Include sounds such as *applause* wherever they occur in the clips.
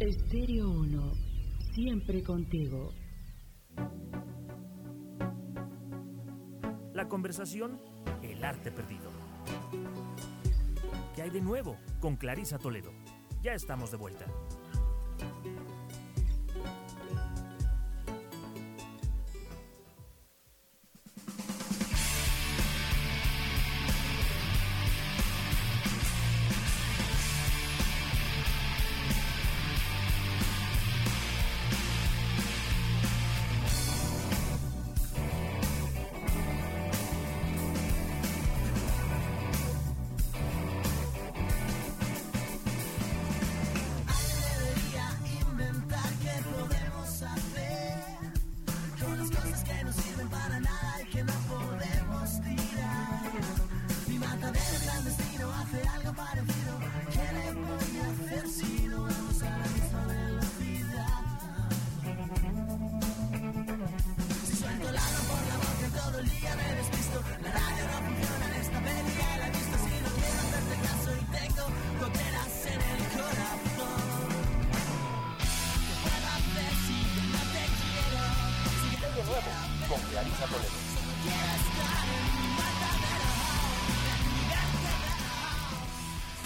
Estéreo 1, siempre contigo. La conversación, el arte perdido. ¿Qué hay de nuevo con Clarisa Toledo? Ya estamos de vuelta.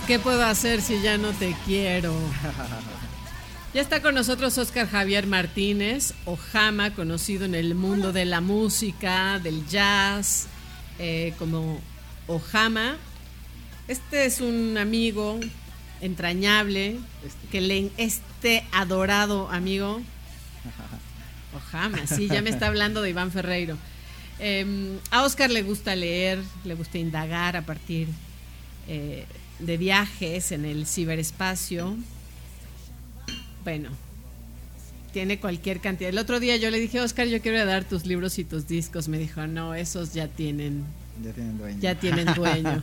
¿Qué puedo hacer si ya no te quiero? Ya está con nosotros Oscar Javier Martínez, Ojama, conocido en el mundo de la música, del jazz, eh, como Ojama. Este es un amigo entrañable, este. que le, este adorado amigo, Ojama, sí, ya me está hablando de Iván Ferreiro. Em, a Oscar le gusta leer, le gusta indagar a partir eh, de viajes en el ciberespacio. Bueno, tiene cualquier cantidad. El otro día yo le dije, Oscar, yo quiero dar tus libros y tus discos. Me dijo, no, esos ya tienen, ya tienen dueño. Ya tienen dueño.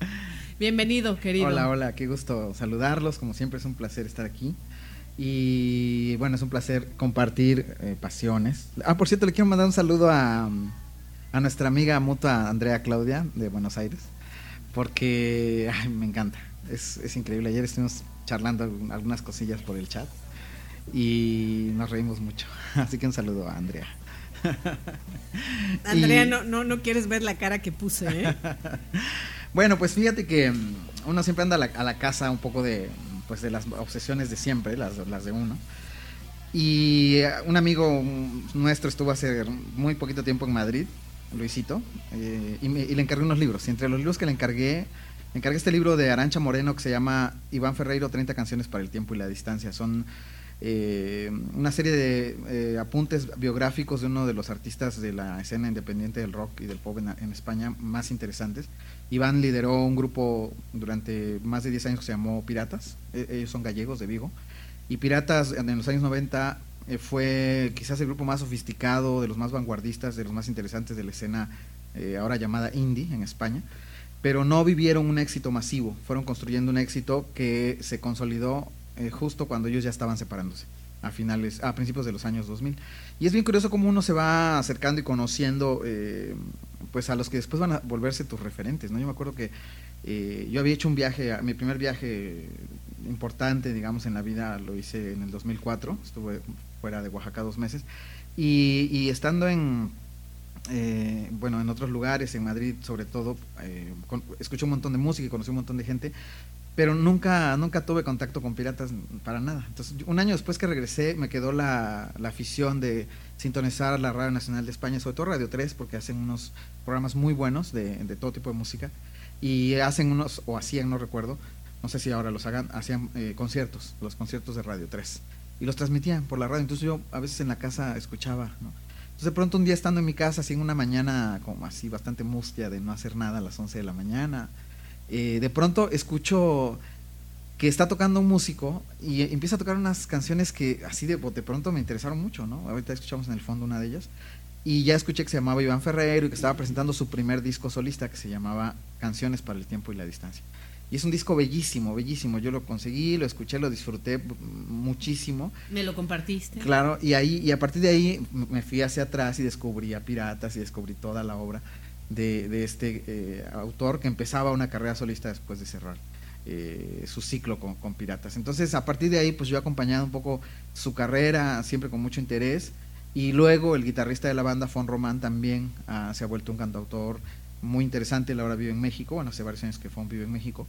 *laughs* Bienvenido, querido. Hola, hola, qué gusto saludarlos. Como siempre es un placer estar aquí. Y bueno, es un placer compartir eh, pasiones. Ah, por cierto, le quiero mandar un saludo a, a nuestra amiga mutua Andrea Claudia de Buenos Aires porque me encanta. Es, es, increíble. Ayer estuvimos charlando algunas cosillas por el chat y nos reímos mucho. *laughs* Así que un saludo a Andrea. *laughs* Andrea, no, no, no quieres ver la cara que puse, ¿eh? *laughs* bueno, pues fíjate que mm, uno siempre anda a la, a la, casa un poco de, pues de las obsesiones de siempre, las, las de uno. Y un amigo nuestro estuvo hace muy poquito tiempo en Madrid Luisito, eh, y, le encargué unos libros. Y entre los libros que le encargué, le encargué este libro de Arancha Moreno que se llama Iván Ferreiro, 30 canciones para el tiempo y la distancia. Son eh, una serie de eh, apuntes biográficos de uno de los artistas de la escena independiente del rock y del pop en, España más interesantes. Iván lideró un grupo durante más de 10 años que se llamó Piratas. E, ellos son gallegos de Vigo. Y Piratas en los años 90 eh, fue quizás el grupo más sofisticado, de los más vanguardistas, de los más interesantes de la escena eh, ahora llamada indie en España, pero no vivieron un éxito masivo, fueron construyendo un éxito que se consolidó eh, justo cuando ellos ya estaban separándose a finales, a principios de los años 2000. Y es bien curioso cómo uno se va acercando y conociendo pues a los que después van a volverse tus referentes, ¿no? Yo me acuerdo que yo había hecho un viaje, mi primer viaje importante, digamos, en la vida lo hice en el 2004, estuve fuera de Oaxaca dos meses, y, estando en, eh, bueno, en otros lugares, en Madrid sobre todo, eh, escuché un montón de música y conocí un montón de gente, pero nunca, nunca tuve contacto con piratas para nada. Entonces, un año después que regresé, me quedó la, afición de sintonizar la Radio Nacional de España, sobre todo Radio 3, porque hacen unos programas muy buenos de, de todo tipo de música, y hacen unos, o hacían, no recuerdo, no sé si ahora los hagan, hacían eh, conciertos, los conciertos de Radio 3 y los transmitían por la radio. Entonces yo a veces en la casa escuchaba. Entonces de pronto un día estando en mi casa, así en una mañana como así bastante mustia de no hacer nada a las 11 de la mañana, eh, de pronto escucho que está tocando un músico y empieza a tocar unas canciones que así de, de pronto me interesaron mucho, ¿no? Ahorita escuchamos en el fondo una de ellas. Y ya escuché que se llamaba Iván Ferrero y que estaba presentando su primer disco solista que se llamaba Canciones para el Tiempo y la Distancia. Y es un disco bellísimo, bellísimo. Yo lo conseguí, lo escuché, lo disfruté muchísimo. ¿Me lo compartiste? Claro, y ahí y a partir de ahí me fui hacia atrás y descubrí a Piratas y descubrí toda la obra de, este eh, autor que empezaba una carrera solista después de cerrar eh, su ciclo con, con, Piratas. Entonces, a partir de ahí, pues yo he acompañado un poco su carrera, siempre con mucho interés. Y luego el guitarrista de la banda, Fon Román, también ah, se ha vuelto un cantautor muy interesante. Él ahora vive en México. Bueno, hace varios años que Fon vive en México.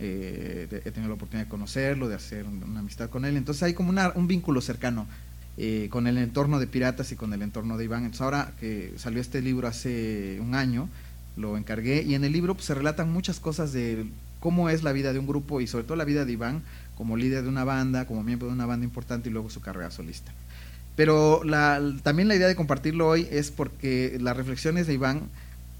Eh, he tenido la oportunidad de conocerlo, de hacer una amistad con él. Entonces hay como una, un vínculo cercano eh, con el entorno de Piratas y con el entorno de Iván. Ahora que salió este libro hace un año, lo encargué y en el libro pues, se relatan muchas cosas de cómo es la vida de un grupo y sobre todo la vida de Iván como líder de una banda, como miembro de una banda importante y luego su carrera solista. Pero la, también la idea de compartirlo hoy es porque las reflexiones de Iván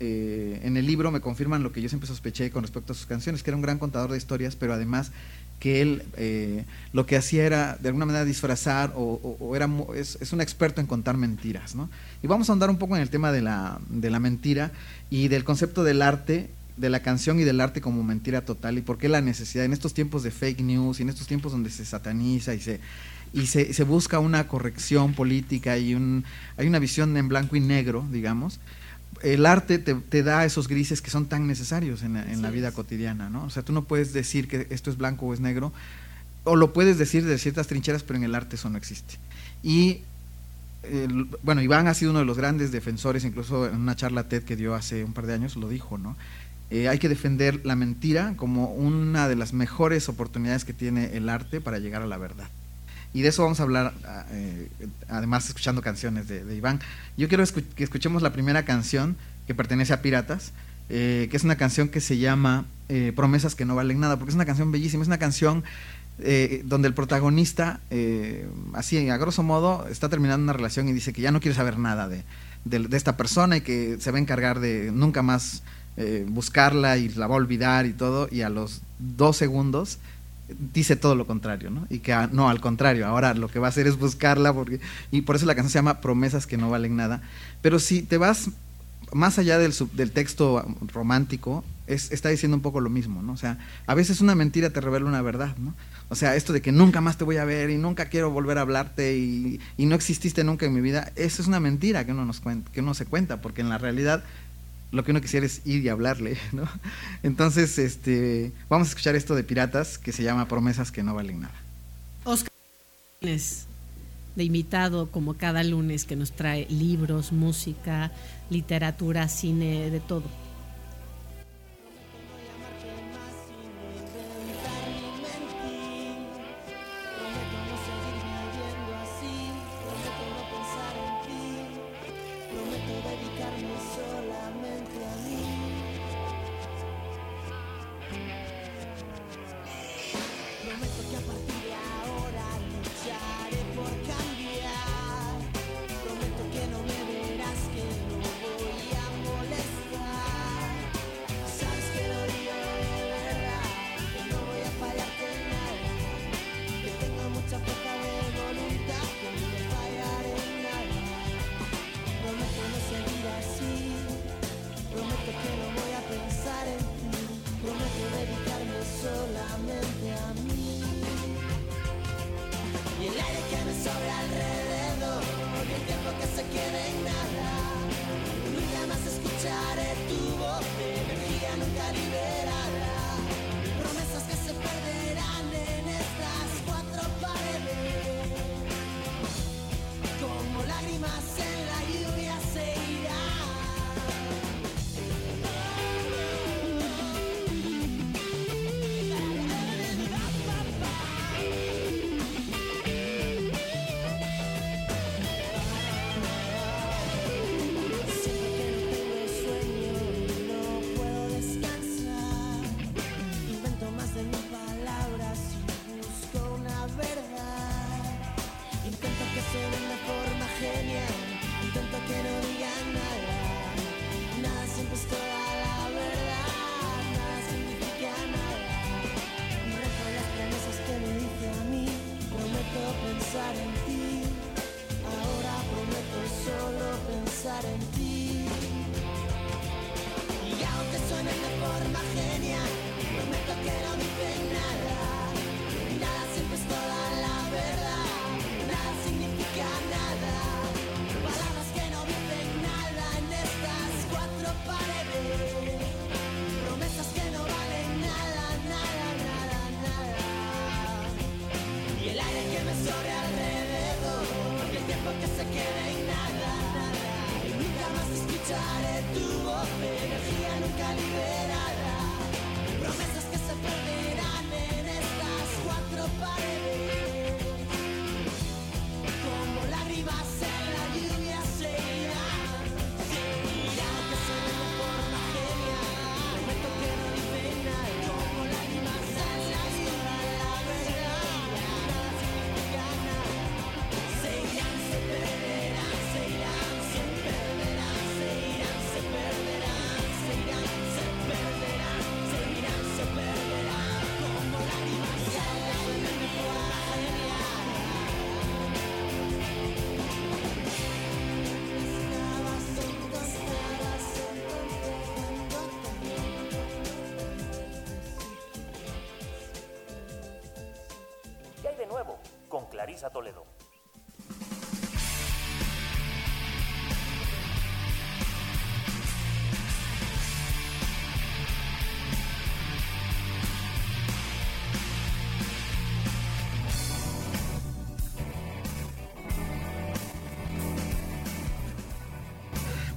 eh, en el libro me confirman lo que yo siempre sospeché con respecto a sus canciones, que era un gran contador de historias, pero además que él eh, lo que hacía era de alguna manera disfrazar o, era es, es, un experto en contar mentiras. ¿no? Y vamos a ahondar un poco en el tema de la, de la mentira y del concepto del arte de la canción y del arte como mentira total y por qué la necesidad en estos tiempos de fake news y en estos tiempos donde se sataniza y se y se, se busca una corrección política y un, hay una visión en blanco y negro, digamos, el arte te, te da esos grises que son tan necesarios en, en la vida cotidiana, ¿no? O sea, tú no puedes decir que esto es blanco o es negro, o lo puedes decir de ciertas trincheras, pero en el arte eso no existe. Y bueno, Iván ha sido uno de los grandes defensores, incluso en una charla TED que dio hace un par de años lo dijo, ¿no? Eh, hay que defender la mentira como una de las mejores oportunidades que tiene el arte para llegar a la verdad. Y de eso vamos a hablar, ah, eh, además escuchando canciones de, Iván. Yo quiero que escuchemos la primera canción que pertenece a Piratas, eh, que es una canción que se llama Promesas que no valen nada, porque es una canción bellísima, es una canción donde el protagonista, así a grosso modo, está terminando una relación y dice que ya no quiere saber nada de, de esta persona y que se va a encargar de nunca más eh, buscarla y la va a olvidar y todo, y a los dos segundos dice todo lo contrario, ¿no? Y que ah, no, al contrario, ahora lo que va a hacer es buscarla, porque, y por eso la canción se llama Promesas que no valen nada. Pero si te vas más allá del, del texto romántico, es, está diciendo un poco lo mismo, ¿no? O sea, a veces una mentira te revela una verdad, ¿no? O sea, esto de que nunca más te voy a ver y nunca quiero volver a hablarte y, y no exististe nunca en mi vida, eso es una mentira que uno, nos cuenta, que uno se cuenta, porque en la realidad lo que uno quisiera es ir y hablarle, ¿no? Entonces, este, vamos a escuchar esto de Piratas que se llama Promesas que no valen nada. Oscar de invitado como cada lunes que nos trae libros, música, literatura, cine, de todo. Clarisa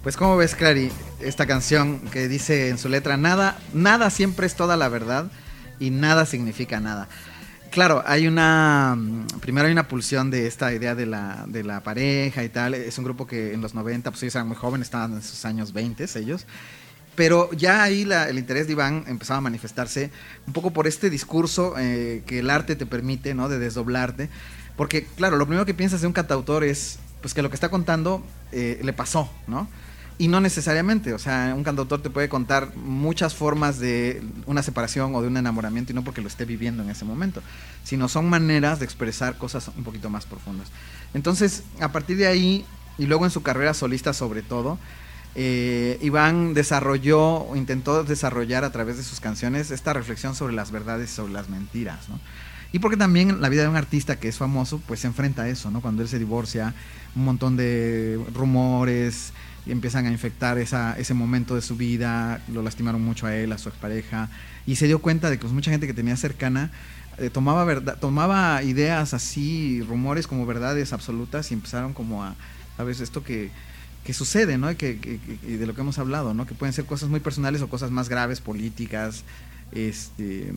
Pues como ves, Clary, esta canción que dice en su letra, nada, nada siempre es toda la verdad y nada significa nada. Claro, hay una. Mm, primero hay una pulsión de esta idea de la, de la pareja y tal. Es un grupo que en los 90, pues ellos eran muy jóvenes, estaban en sus años 20 ellos. Pero ya ahí el interés de Iván empezaba a manifestarse un poco por este discurso eh, que el arte te permite, ¿no? De desdoblarte. Porque, claro, lo primero que piensas de un cantautor es pues que lo que está contando eh, le pasó, ¿no? Y no necesariamente, o sea, un cantautor te puede contar muchas formas de una separación o de un enamoramiento y no porque lo esté viviendo en ese momento, sino son maneras de expresar cosas un poquito más profundas. Entonces, a partir de ahí, y luego en su carrera solista sobre todo, eh, Iván desarrolló, intentó desarrollar a través de sus canciones esta reflexión sobre las verdades, sobre las mentiras, ¿no? Y porque también la vida de un artista que es famoso, pues se enfrenta a eso, ¿no? Cuando él se divorcia, un montón de rumores, y empiezan a infectar esa, ese momento de su vida, lo lastimaron mucho a él, a su expareja, y se dio cuenta de que pues, mucha gente que tenía cercana eh, tomaba, verdad, tomaba ideas así, rumores como verdades absolutas y empezaron como a, ¿sabes? Esto que, que sucede, ¿no? Y que, que, de lo que hemos hablado, ¿no? Que pueden ser cosas muy personales o cosas más graves, políticas, este,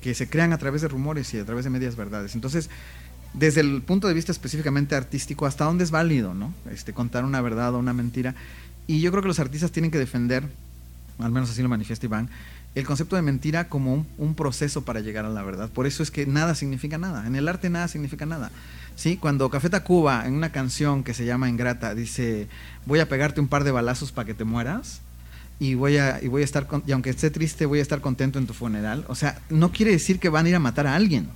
que se crean a través de rumores y a través de medias verdades. Entonces, desde el punto de vista específicamente artístico, hasta dónde es válido, ¿no? Este, contar una verdad o una mentira. Y yo creo que los artistas tienen que defender, al menos así lo manifiesta Iván, el concepto de mentira como un, proceso para llegar a la verdad. Por eso es que nada significa nada. En el arte nada significa nada. ¿Sí? Cuando Café Tacuba, en una canción que se llama Ingrata, dice, voy a pegarte un par de balazos para que te mueras, y voy a, y voy a estar, y aunque esté triste, voy a estar contento en tu funeral. O sea, no quiere decir que van a ir a matar a alguien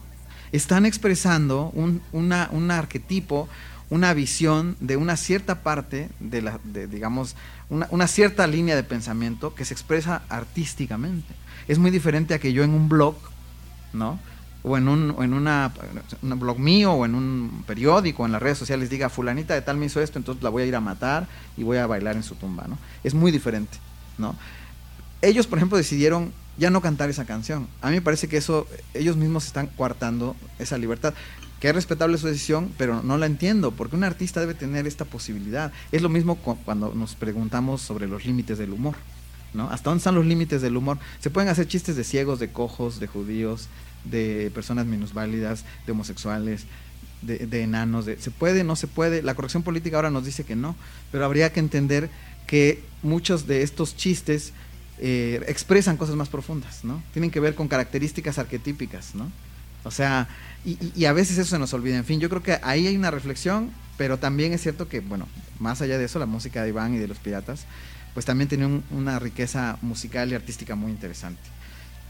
están expresando un, un arquetipo, una visión de una cierta parte de la, digamos, una, una, cierta línea de pensamiento que se expresa artísticamente. Es muy diferente a que yo en un blog, ¿no? O en un, en una, un blog mío o en un periódico, en las redes sociales diga, fulanita de tal me hizo esto, entonces la voy a ir a matar y voy a bailar en su tumba, ¿no? Es muy diferente, ¿no? Ellos, por ejemplo, decidieron ya no cantar esa canción. A mí me parece que eso, ellos mismos están coartando esa libertad. Que es respetable su decisión, pero no la entiendo, porque un artista debe tener esta posibilidad. Es lo mismo cuando nos preguntamos sobre los límites del humor. ¿no? ¿Hasta dónde están los límites del humor? Se pueden hacer chistes de ciegos, de cojos, de judíos, de personas minusválidas, de homosexuales, de, de, enanos. De, ¿Se puede? ¿No se puede? La corrección política ahora nos dice que no, pero habría que entender que muchos de estos chistes eh, expresan cosas más profundas, ¿no? Tienen que ver con características arquetípicas, ¿no? O sea, y, a veces eso se nos olvida. En fin, yo creo que ahí hay una reflexión, pero también es cierto que, bueno, más allá de eso, la música de Iván y de los piratas, pues también tiene una riqueza musical y artística muy interesante.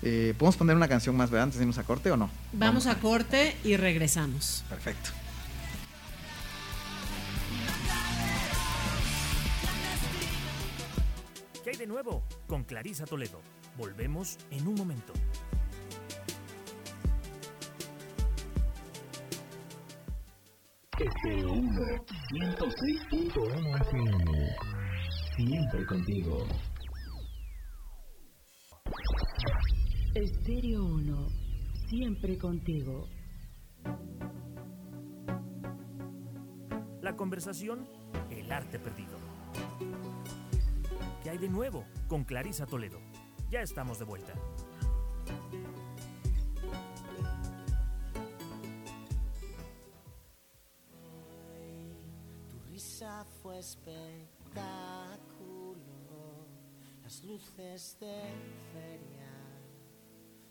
Eh, ¿Podemos poner una canción más, ¿verdad? Antes de irnos a corte o no? Vamos, Vamos a corte y regresamos. Perfecto. De nuevo? Con Clarisa Toledo. Volvemos en un momento. Estéreo 1, 106.1 FM. Siempre contigo. Estéreo 1, siempre contigo. la conversación, el arte perdido. ¿Qué hay de nuevo con Clarisa Toledo? Ya estamos de vuelta. Tu risa fue espectáculo, las luces de feria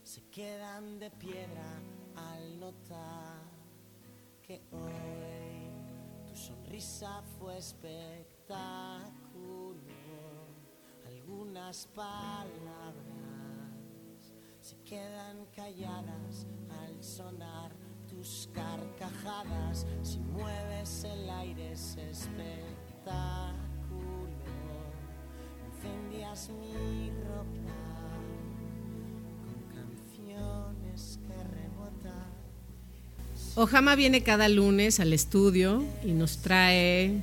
se quedan de piedra al notar que hoy tu sonrisa fue espectáculo. Algunas palabras se quedan calladas al sonar tus carcajadas. Si mueves el aire es espectáculo. Incendias mi ropa con canciones que rebotan. Ojama viene cada lunes al estudio y nos trae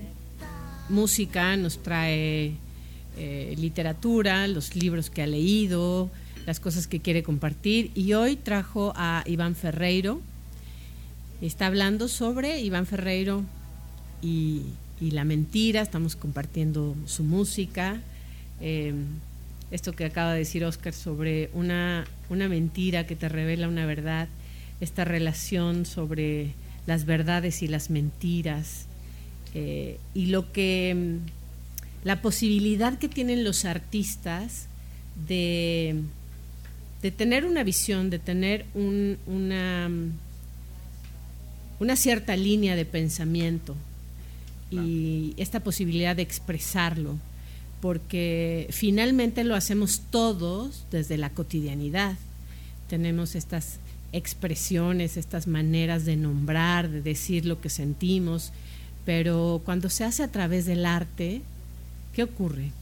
música, nos trae eh, literatura, los libros que ha leído, las cosas que quiere compartir. Y hoy trajo a Iván Ferreiro. Está hablando sobre Iván Ferreiro y, y la mentira. Estamos compartiendo su música. Eh, esto que acaba de decir Oscar sobre una, una mentira que te revela una verdad esta relación sobre las verdades y las mentiras eh, y lo que la posibilidad que tienen los artistas de, de tener una visión, de tener un, una, una cierta línea de pensamiento y esta posibilidad de expresarlo, porque finalmente lo hacemos todos desde la cotidianidad. Tenemos estas expresiones, estas maneras de nombrar, de decir lo que sentimos, pero cuando se hace a través del arte, ¿qué ocurre?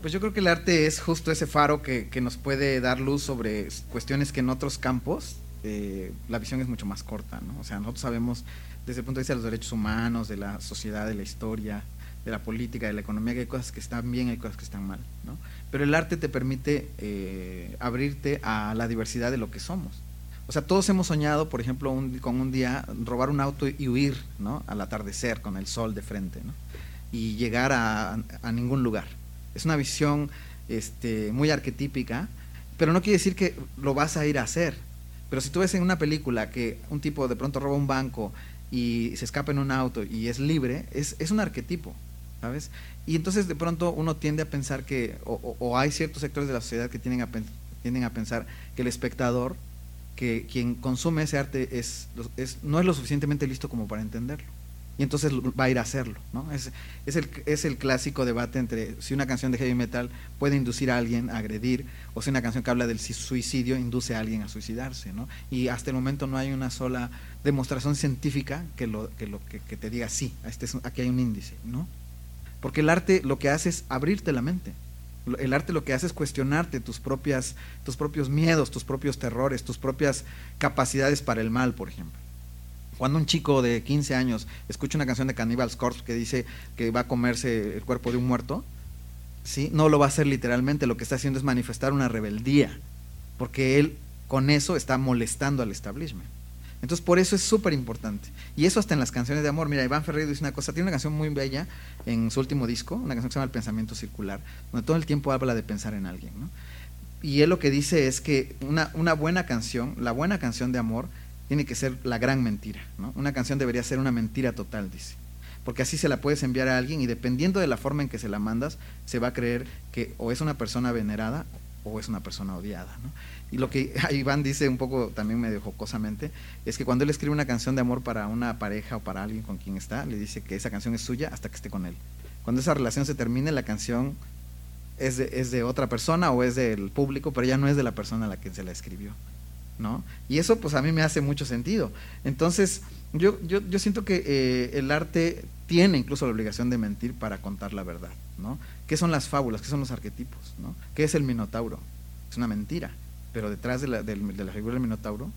Pues yo creo que el arte es justo ese faro que, nos puede dar luz sobre cuestiones que en otros campos eh, la visión es mucho más corta, ¿no? O sea, nosotros sabemos desde el punto de vista de los derechos humanos, de la sociedad, de la historia, de la política, de la economía, que hay cosas que están bien, hay cosas que están mal, ¿no? Pero el arte te permite eh, abrirte a la diversidad de lo que somos. O sea, todos hemos soñado, por ejemplo, con un día robar un auto y huir, ¿no? Al atardecer, con el sol de frente, ¿no? Y llegar a, a ningún lugar. Es una visión este, muy arquetípica, pero no quiere decir que lo vas a ir a hacer. Pero si tú ves en una película que un tipo de pronto roba un banco y se escapa en un auto y es libre, es, es un arquetipo, ¿sabes? Y entonces de pronto uno tiende a pensar que, o, o- hay ciertos sectores de la sociedad que tienden a, tienden a pensar que el espectador, que quien consume ese arte es, es, no es lo suficientemente listo como para entenderlo. Y entonces va a ir a hacerlo, ¿no? Es, es, el, es el clásico debate entre si una canción de heavy metal puede inducir a alguien a agredir o si una canción que habla del suicidio induce a alguien a suicidarse, ¿no? Y hasta el momento no hay una sola demostración científica que lo que, lo, que, que te diga sí, este aquí hay un índice, ¿no? Porque el arte lo que hace es abrirte la mente. El arte lo que hace es cuestionarte tus propias, tus propios miedos, tus propios terrores, tus propias capacidades para el mal, por ejemplo. Cuando un chico de 15 años escucha una canción de Cannibals Corpse que dice que va a comerse el cuerpo de un muerto, ¿sí? no lo va a hacer literalmente, lo que está haciendo es manifestar una rebeldía, porque él con eso está molestando al establishment. Entonces, por eso es súper importante. Y eso hasta en las canciones de amor. Mira, Iván Ferreiro dice una cosa, tiene una canción muy bella en su último disco, una canción que se llama El pensamiento circular, donde todo el tiempo habla de pensar en alguien. ¿no? Y él lo que dice es que una, una buena canción, la buena canción de amor, tiene que ser la gran mentira. ¿no? Una canción debería ser una mentira total, dice. Porque así se la puedes enviar a alguien y dependiendo de la forma en que se la mandas, se va a creer que o es una persona venerada o es una persona odiada. Y lo que *laughs* Iván dice un poco también medio jocosamente, es que cuando él escribe una canción de amor para una pareja o para alguien con quien está, le dice que esa canción es suya hasta que esté con él. Cuando esa relación se termine, la canción es de, es de otra persona o es del público, pero ya no es de la persona a la que se la escribió. ¿No? Y eso pues a mí me hace mucho sentido. Entonces, yo, yo, yo siento que eh, el arte tiene incluso la obligación de mentir para contar la verdad, ¿no? ¿Qué son las fábulas? ¿Qué son los arquetipos? ¿no? ¿Qué es el minotauro? Es una mentira, pero detrás de la, de la figura del minotauro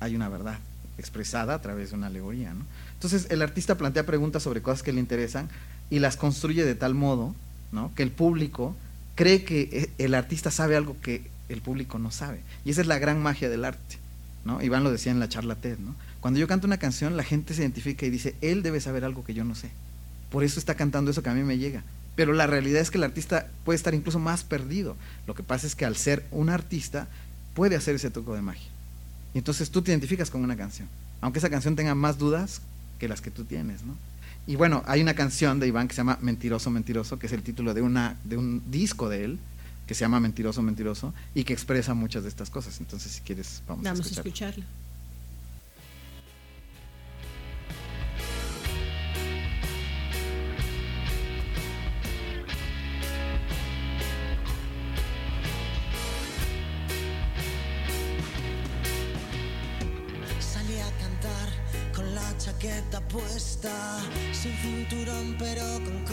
hay una verdad expresada a través de una alegoría. Entonces, el artista plantea preguntas sobre cosas que le interesan y las construye de tal modo, ¿no? Que el público cree que eh, el artista sabe algo que el público no sabe. Y esa es la gran magia del arte, ¿no? Iván lo decía en la charla TED, ¿no? Cuando yo canto una canción, la gente se identifica y dice, él debe saber algo que yo no sé. Por eso está cantando eso que a mí me llega. Pero la realidad es que el artista puede estar incluso más perdido. Lo que pasa es que al ser un artista, puede hacer ese truco de magia. Y entonces tú te identificas con una canción. Aunque esa canción tenga más dudas que las que tú tienes, ¿no? Y bueno, hay una canción de Iván que se llama Mentiroso, Mentiroso, que es el título de, una, de un disco de él, que se llama Mentiroso, Mentiroso, y que expresa muchas de estas cosas. Entonces, si quieres, vamos, Vamos a a escucharlo. escucharlo. Salí a cantar con la chaqueta puesta, sin cinturón pero con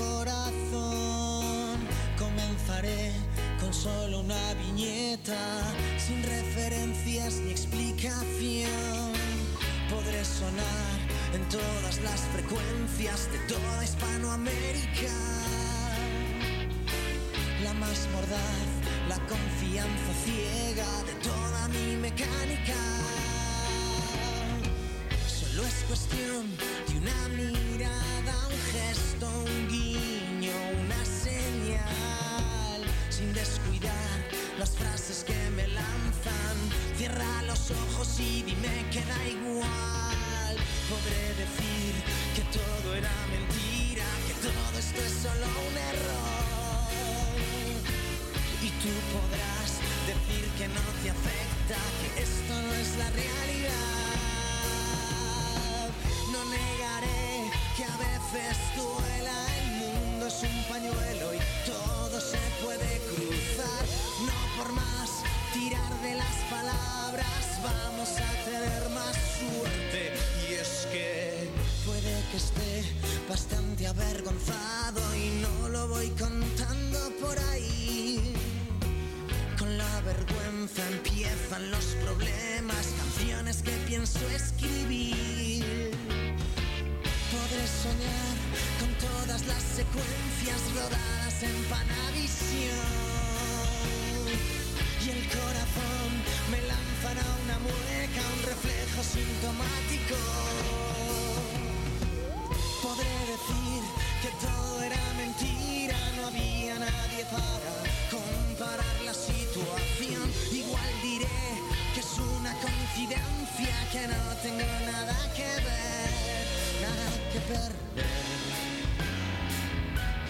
solo una viñeta, sin referencias ni explicación. Podré sonar en todas las frecuencias de toda Hispanoamérica la más mordaz, la confianza ciega de toda mi mecánica. Solo es cuestión de una mirada, que esto no es la realidad. Que no tengo nada que ver, nada que perder.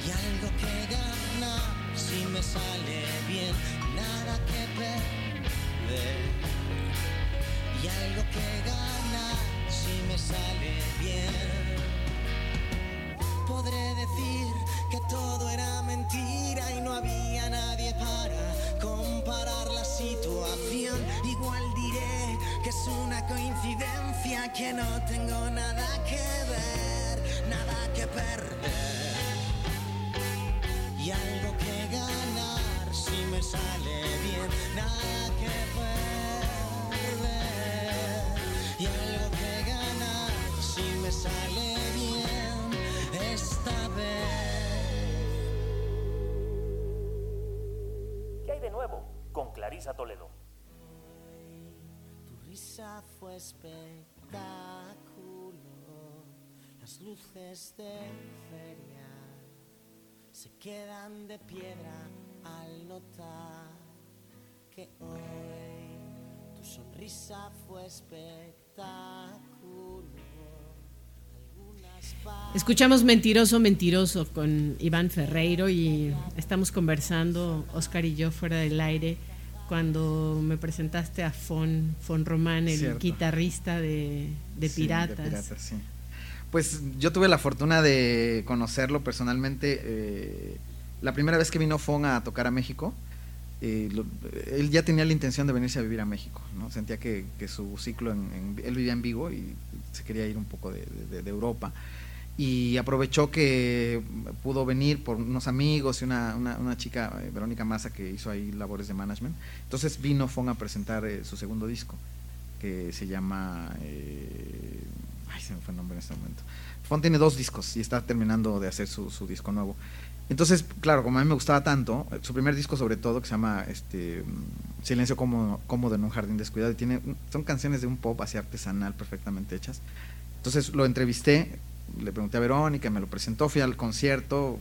Y algo que ganar si me sale bien, nada que perder. Y algo que ganar si me sale bien. Podré decir que todo era mentira y no había nadie para comparar la situación. Igual diré que es una coincidencia, que no tengo nada que ver, nada que perder. Y algo que ganar si me sale Clarisa Toledo. Tu risa fue espectáculo, las luces de feria se quedan de piedra al notar que hoy tu sonrisa fue espectáculo. Escuchamos Mentiroso, Mentiroso con Iván Ferreiro y estamos conversando, Oscar y yo, fuera del aire, cuando me presentaste a Fon, Fon Román, el Cierto. guitarrista de, de Sí, Piratas. Piratas, sí. Pues yo tuve la fortuna de conocerlo personalmente. eh, la primera vez que vino Fon a tocar a México, eh, lo- él ya tenía la intención de venirse a vivir a México. ¿no? Sentía que, que su ciclo, en, en- él vivía en Vigo y se quería ir un poco de Europa. Y aprovechó que pudo venir por unos amigos y una, una- chica, eh, Verónica Massa, que hizo ahí labores de management. Entonces vino Fon a presentar eh, su segundo disco, que se llama... eh, ay, se me fue el nombre en este momento. Fon tiene dos discos y está terminando de hacer su, su disco nuevo. Entonces, claro, como a mí me gustaba tanto, su primer disco sobre todo, que se llama este Silencio cómodo, cómodo en un jardín descuidado, y tiene, son canciones de un pop así artesanal perfectamente hechas. Entonces lo entrevisté, le pregunté a Verónica, me lo presentó, fui al concierto,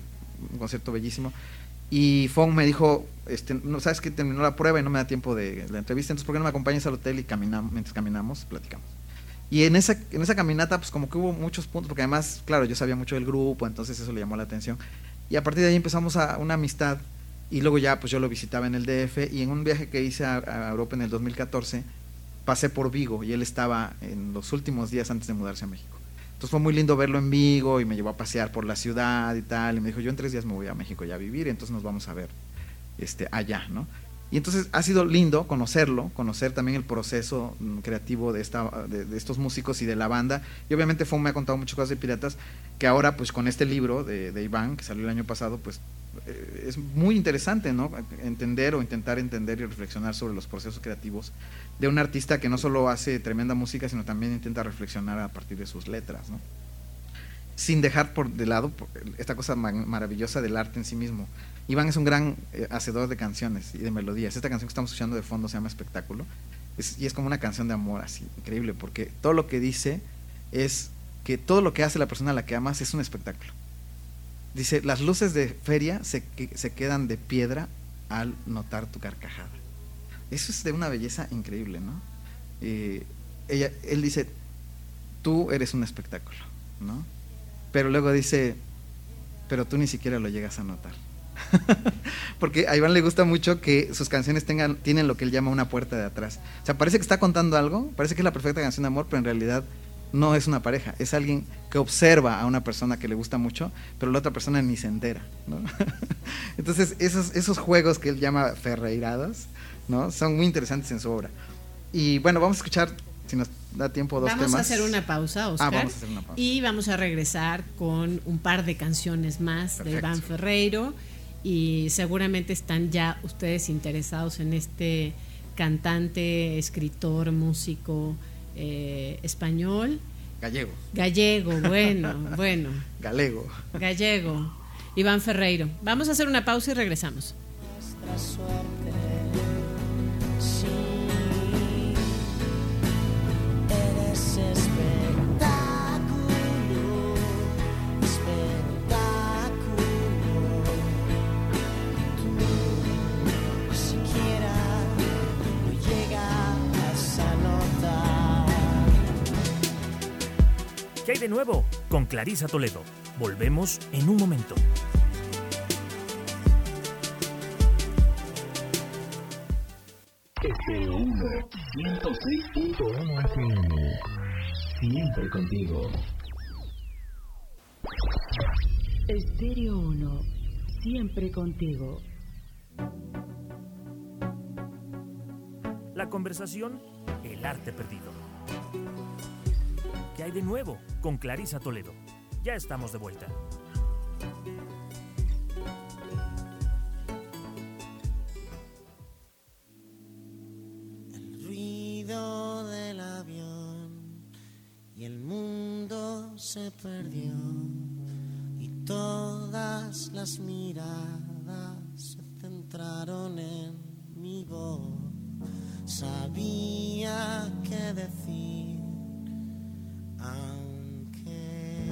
un concierto bellísimo, y Fong me dijo, este, no sabes que terminó la prueba y no me da tiempo de la entrevista, entonces ¿por qué no me acompañas al hotel y caminamos, mientras caminamos, platicamos? Y en esa, caminata, pues como que hubo muchos puntos, porque además, claro, yo sabía mucho del grupo, entonces eso le llamó la atención. Y a partir de ahí empezamos una amistad y luego ya pues yo lo visitaba en el DF y en un viaje que hice a, Europa en el 2014 pasé por Vigo y él estaba en los últimos días antes de mudarse a México. Entonces fue muy lindo verlo en Vigo y me llevó a pasear por la ciudad y tal y me dijo yo en tres días me voy a México ya a vivir y entonces nos vamos a ver este, allá, ¿no? Y entonces ha sido lindo conocerlo, conocer también el proceso mm, creativo de, esta, de, estos músicos y de la banda. Y obviamente Fon me ha contado muchas cosas de Piratas, que ahora pues con este libro de, de Iván, que salió el año pasado, pues eh, es muy interesante, ¿no? Entender o intentar entender y reflexionar sobre los procesos creativos de un artista que no solo hace tremenda música, sino también intenta reflexionar a partir de sus letras. Sin dejar por de lado esta cosa maravillosa del arte en sí mismo. Iván es un gran eh, hacedor de canciones y de melodías. Esta canción que estamos escuchando de fondo se llama Espectáculo. Es, y es como una canción de amor así, increíble, porque todo lo que dice es que todo lo que hace la persona a la que amas es un espectáculo. Dice, las luces de feria se, se quedan de piedra al notar tu carcajada. Eso es de una belleza increíble, ¿no? Eh, ella, él dice, tú eres un espectáculo, ¿no? Pero luego dice, pero tú ni siquiera lo llegas a notar. *laughs* Porque a Iván le gusta mucho que sus canciones tengan, tienen lo que él llama una puerta de atrás. O sea, parece que está contando algo, parece que es la perfecta canción de amor, pero en realidad no es una pareja, es alguien que observa a una persona que le gusta mucho, pero la otra persona ni se entera. ¿no? *laughs* Entonces, esos, esos juegos que él llama ferreirados, ¿no? son muy interesantes en su obra. Y bueno, vamos a escuchar, si nos da tiempo, dos vamos temas. Vamos a hacer una pausa, Oscar. Ah, vamos a hacer una pausa. Y vamos a regresar con un par de canciones más Perfecto. de Iván Ferreiro. Y seguramente están ya ustedes interesados en este cantante, escritor, músico eh, español. Gallego. Gallego, bueno, *laughs* bueno. Galego. Gallego. Iván Ferreiro. Vamos a hacer una pausa y regresamos. Nuestra suerte. Sí. Eres de nuevo? Con Clarisa Toledo. Volvemos en un momento. FM1 106.1 FM. Siempre contigo. Estéreo 1. Siempre contigo. La conversación, el arte perdido. ¿Qué hay de nuevo? Con Clarisa Toledo. Ya estamos de vuelta. El ruido del avión y el mundo se perdió y todas las miradas se centraron en mi voz. Sabía qué decir aunque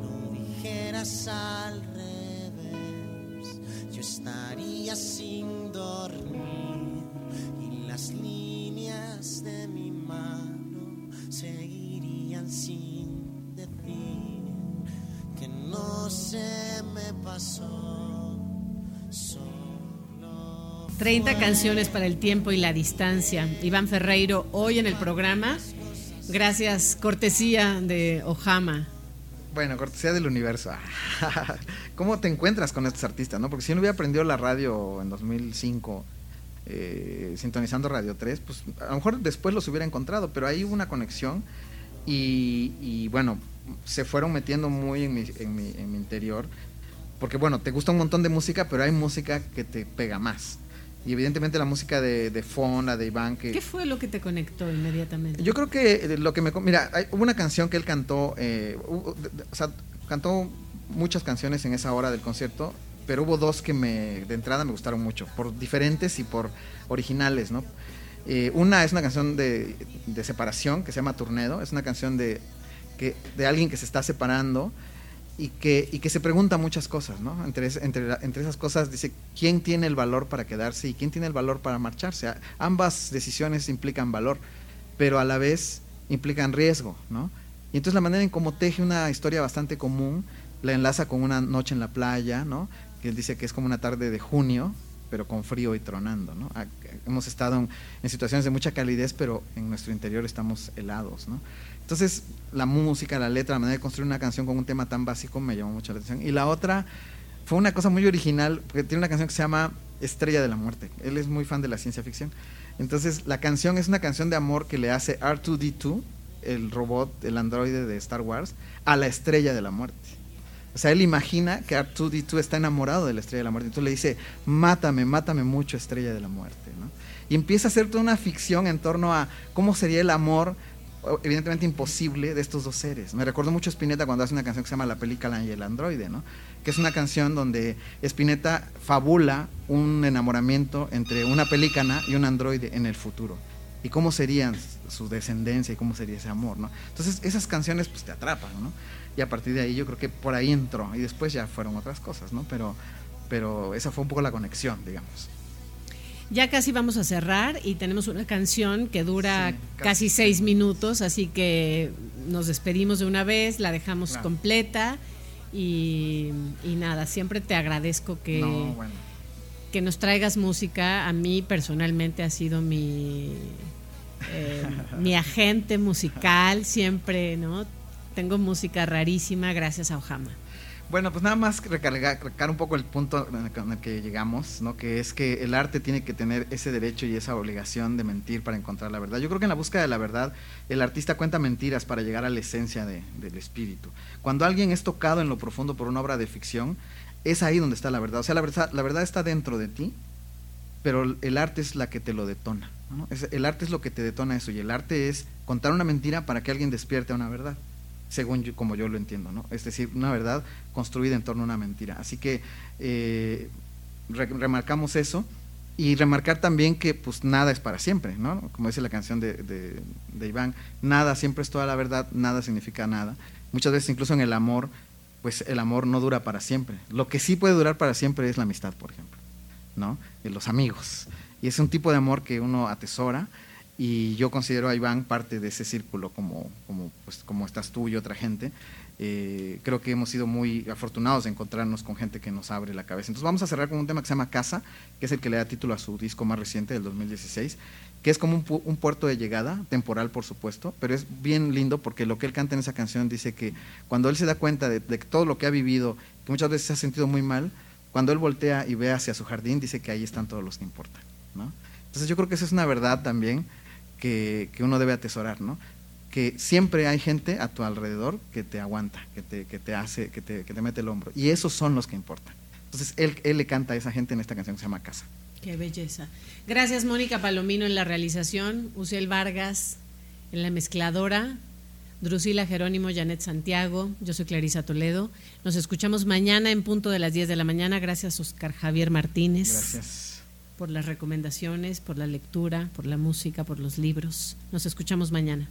lo dijeras al revés, yo estaría sin dormir y las líneas de mi mano seguirían sin decir que no se me pasó. Solo 30 fue canciones para el tiempo y la distancia. Iván Ferreiro, hoy en el programa. Gracias, cortesía de Ojama. Bueno, cortesía del universo. *laughs* ¿Cómo te encuentras con estos artistas? no? Porque si no hubiera aprendido la radio en 2005, eh, sintonizando Radio 3, pues a lo mejor después los hubiera encontrado, pero ahí hubo una conexión y, y bueno, se fueron metiendo muy en mi, en, mi, en mi interior. Porque bueno, te gusta un montón de música, pero hay música que te pega más. Y evidentemente la música de, de Fona, de Iván, que... ¿Qué fue lo que te conectó inmediatamente? Yo creo que lo que me... Mira, hay, hubo una canción que él cantó, eh, hubo, o sea, cantó muchas canciones en esa hora del concierto, pero hubo dos que me, de entrada me gustaron mucho, por diferentes y por originales, ¿no? Eh, una es una canción de, de separación que se llama Turnedo, es una canción de, que, de alguien que se está separando y que, y que se pregunta muchas cosas, ¿no? Entre, entre, entre esas cosas dice, ¿quién tiene el valor para quedarse y quién tiene el valor para marcharse? Ambas decisiones implican valor, pero a la vez implican riesgo, ¿no? Y entonces la manera en cómo teje una historia bastante común, la enlaza con una noche en la playa, ¿no? Que él dice que es como una tarde de junio, pero con frío y tronando, ¿no? Ah, Hemos estado en, en situaciones de mucha calidez, pero en nuestro interior estamos helados, ¿no? Entonces, la música, la letra, la manera de construir una canción con un tema tan básico me llamó mucho la atención. Y la otra fue una cosa muy original, porque tiene una canción que se llama Estrella de la Muerte. Él es muy fan de la ciencia ficción. Entonces, la canción es una canción de amor que le hace R2D2, el robot, el androide de Star Wars, a la Estrella de la Muerte. O sea, él imagina que R2D2 está enamorado de la Estrella de la Muerte. Entonces le dice, mátame, mátame mucho, Estrella de la Muerte. ¿no? Y empieza a hacer toda una ficción en torno a cómo sería el amor, evidentemente imposible, de estos dos seres. Me recuerdo mucho a Spinetta cuando hace una canción que se llama La película y el androide, ¿no? que es una canción donde Spinetta fabula un enamoramiento entre una pelícana y un androide en el futuro. Y cómo serían su descendencia y cómo sería ese amor, ¿no? Entonces esas canciones pues te atrapan, ¿no? Y a partir de ahí yo creo que por ahí entró y después ya fueron otras cosas, ¿no? Pero, pero esa fue un poco la conexión, digamos. Ya casi vamos a cerrar y tenemos una canción que dura Sí, casi, casi. seis minutos, así que nos despedimos de una vez, la dejamos Claro. completa y, y nada, siempre te agradezco que, no, bueno. que nos traigas música. A mí personalmente ha sido mi, eh, *laughs* mi agente musical, siempre, ¿no? Tengo música rarísima gracias a Ojama. Bueno, pues nada más recargar, recargar un poco el punto en el que- llegamos, ¿no? Que es que el arte tiene que tener ese derecho y esa obligación de mentir para encontrar la verdad. Yo creo que en la búsqueda de la verdad, el artista cuenta mentiras para llegar a la esencia de- del espíritu. Cuando alguien es tocado en lo profundo por una obra de ficción, es ahí donde está la verdad. O sea, la verdad, la verdad está dentro de ti, pero el arte es la que te lo detona. el arte es lo que te detona eso, y el arte es contar una mentira para que alguien despierte a una verdad según como yo lo entiendo, ¿no? Es decir, una verdad construida en torno a una mentira. Así que eh, re- remarcamos eso y remarcar también que pues nada es para siempre, ¿no? Como dice la canción de, de- Iván, nada siempre es toda la verdad, nada significa nada. Muchas veces incluso en el amor, pues el amor no dura para siempre. Lo que sí puede durar para siempre es la amistad, por ejemplo, ¿no? Los amigos. Y es un tipo de amor que uno atesora y yo considero a Iván parte de ese círculo como, como, pues, como estás tú y otra gente. Eh, creo que hemos sido muy afortunados de encontrarnos con gente que nos abre la cabeza. Entonces vamos a cerrar con un tema que se llama Casa, que es el que le da título a su disco más reciente del 2016, que es como un, pu- un puerto de llegada, temporal por supuesto, pero es bien lindo porque lo que él canta en esa canción dice que cuando él se da cuenta de, de todo lo que ha vivido, que muchas veces se ha sentido muy mal, cuando él voltea y ve hacia su jardín, dice que ahí están todos los que importan. ¿no? Entonces yo creo que esa es una verdad también que, que uno debe atesorar, ¿no? Que siempre hay gente a tu alrededor que te aguanta, que te, que te hace, que te, que te mete el hombro. Y esos son los que importan. Entonces él, él le canta a esa gente en esta canción que se llama Casa. Qué belleza. Gracias, Mónica Palomino en la realización, Uciel Vargas en la mezcladora, Drusila Jerónimo, Janet Santiago, yo soy Clarisa Toledo. Nos escuchamos mañana en punto de las 10 de la mañana. Gracias, Oscar Javier Martínez, Gracias. Por las recomendaciones, por la lectura, por la música, por los libros. Nos escuchamos mañana.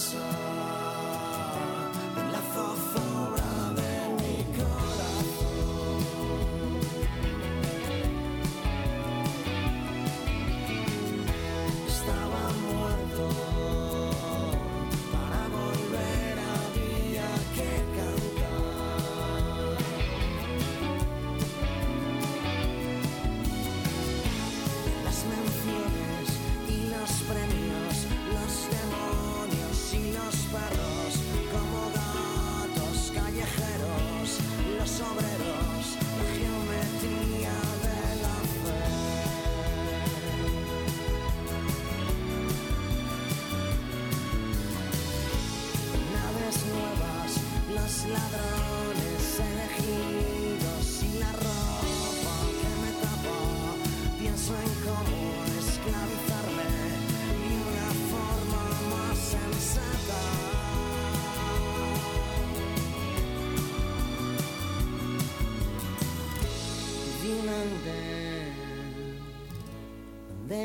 soul.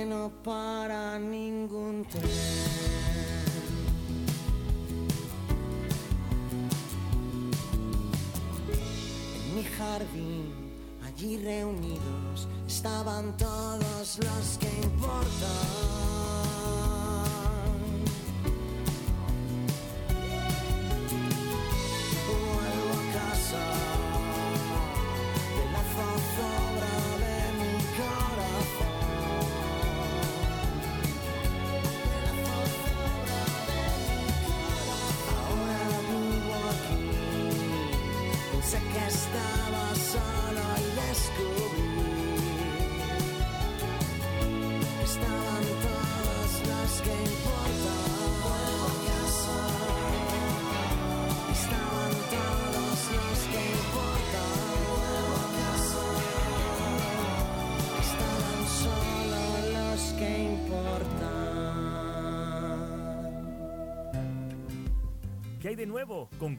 no para ningún tren. En mi jardín, allí reunidos, estaban todos los que importan.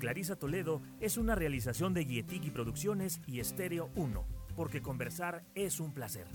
Clarisa Toledo es una realización de Guietiki Producciones y Estéreo 1, porque conversar es un placer.